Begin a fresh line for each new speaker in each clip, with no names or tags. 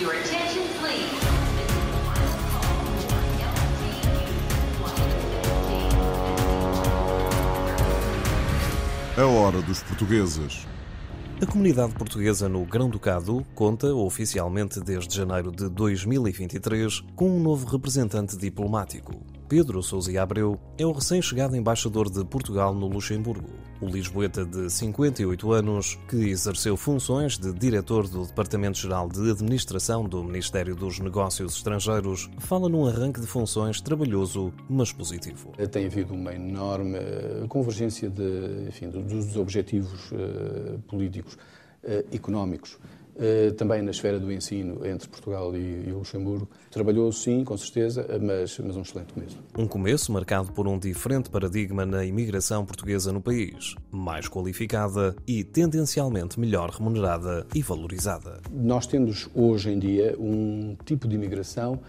Your attention, please.
A hora dos portugueses.
A comunidade portuguesa no Grão-Ducado conta, oficialmente desde janeiro de 2023, com um novo representante diplomático. Pedro Sousa Abreu é o recém-chegado embaixador de Portugal no Luxemburgo. O lisboeta de 58 anos, que exerceu funções de diretor do Departamento-Geral de Administração do Ministério dos Negócios Estrangeiros, fala num arranque de funções trabalhoso, mas positivo.
Tem havido uma enorme eh, convergência de, enfim, dos objetivos uh, políticos, uh, económicos eh, também na esfera do ensino entre Portugal e, Luxemburgo. Trabalhou, sim, com certeza, mas, mas um excelente começo.
Um começo marcado por um diferente paradigma na imigração portuguesa no país, mais qualificada e tendencialmente melhor remunerada e valorizada.
Nós temos hoje em dia um tipo de imigração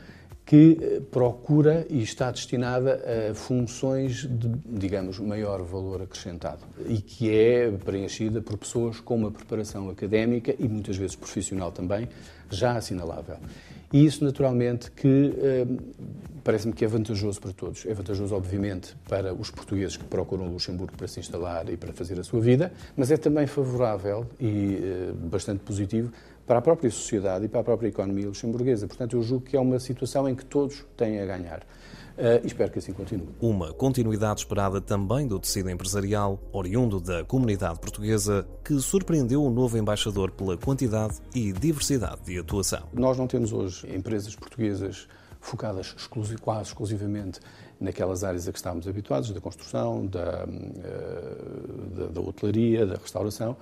que eh, procura e está destinada a funções de, digamos, maior valor acrescentado e que é preenchida por pessoas com uma preparação académica e muitas vezes profissional também, já assinalável. E isso, naturalmente, que eh, parece-me que é vantajoso para todos. É vantajoso, obviamente, para os portugueses que procuram Luxemburgo para se instalar e para fazer a sua vida, mas é também favorável e eh, bastante positivo para a própria sociedade e para a própria economia luxemburguesa. Portanto, eu julgo que é uma situação em que todos têm a ganhar. Uh, espero que assim continue.
Uma continuidade esperada também do tecido empresarial, oriundo da comunidade portuguesa, que surpreendeu o novo embaixador pela quantidade e diversidade de atuação.
Nós não temos hoje empresas portuguesas focadas exclusiv, quase exclusivamente naquelas áreas a que estávamos habituados, da construção, da, uh, da, da hotelaria, da restauração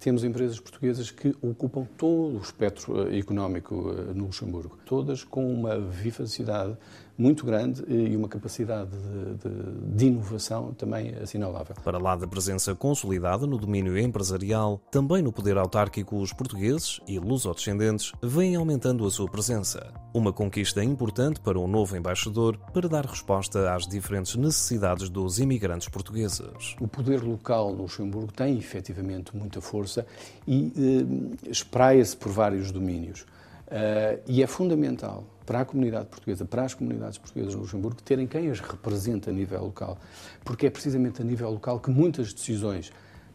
temos empresas portuguesas que ocupam todo o espectro eh, económico eh, no Luxemburgo, todas com uma vivacidade muito grande e uma capacidade de, de, de, inovação também assinalável.
Para lá da presença consolidada no domínio empresarial, também no poder autárquico, os portugueses e lusodescendentes vêm aumentando a sua presença. Uma conquista importante para o um novo embaixador para dar resposta às diferentes necessidades dos imigrantes portugueses.
O poder local no Luxemburgo tem efetivamente muita força e eh, espraia-se por vários domínios. Uh, e é fundamental para a comunidade portuguesa, para as comunidades portuguesas no Luxemburgo, terem quem as represente a nível local. Porque é precisamente a nível local que muitas decisões,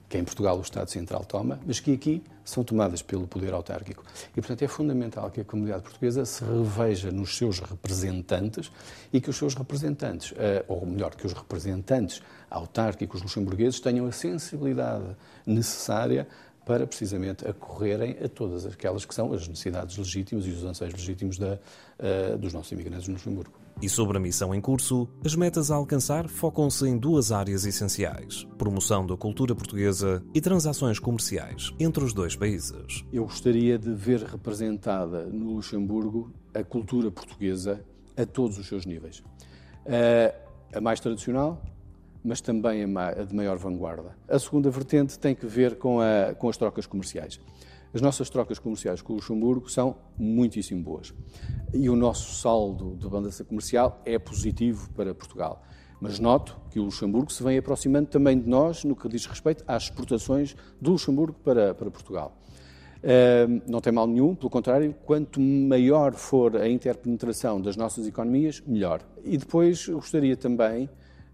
que em Portugal o Estado Central toma, mas que aqui são tomadas pelo poder autárquico. E, portanto, é fundamental que a comunidade portuguesa se reveja nos seus representantes e que os seus representantes, uh, ou melhor, que os representantes autárquicos luxemburgueses tenham a sensibilidade necessária para precisamente acorrerem a todas aquelas que são as necessidades legítimas e os anseios legítimos da, uh, dos nossos imigrantes no Luxemburgo.
E sobre a missão em curso, as metas a alcançar focam-se em duas áreas essenciais: promoção da cultura portuguesa e transações comerciais entre os dois países.
Eu gostaria de ver representada no Luxemburgo a cultura portuguesa a todos os seus níveis. Uh, a mais tradicional, mas também a de maior vanguarda. A segunda vertente tem que ver com, a, com as trocas comerciais. As nossas trocas comerciais com o Luxemburgo são muitíssimo boas. E o nosso saldo de balança comercial é positivo para Portugal. Mas noto que o Luxemburgo se vem aproximando também de nós no que diz respeito às exportações do Luxemburgo para, para Portugal. Uh, não tem mal nenhum, pelo contrário, quanto maior for a interpenetração das nossas economias, melhor. E depois gostaria também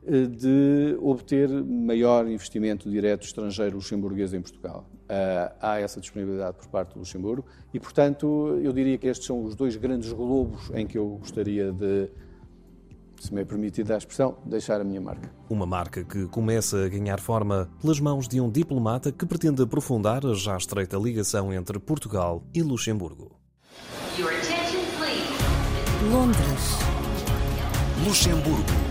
de obter maior investimento direto estrangeiro luxemburguês em Portugal. Uh, há essa disponibilidade por parte do Luxemburgo e, portanto, eu diria que estes são os dois grandes globos em que eu gostaria de, se me é permitido a expressão, deixar a minha marca.
Uma marca que começa a ganhar forma pelas mãos de um diplomata que pretende aprofundar a já estreita ligação entre Portugal e Luxemburgo.
Londres. Luxemburgo.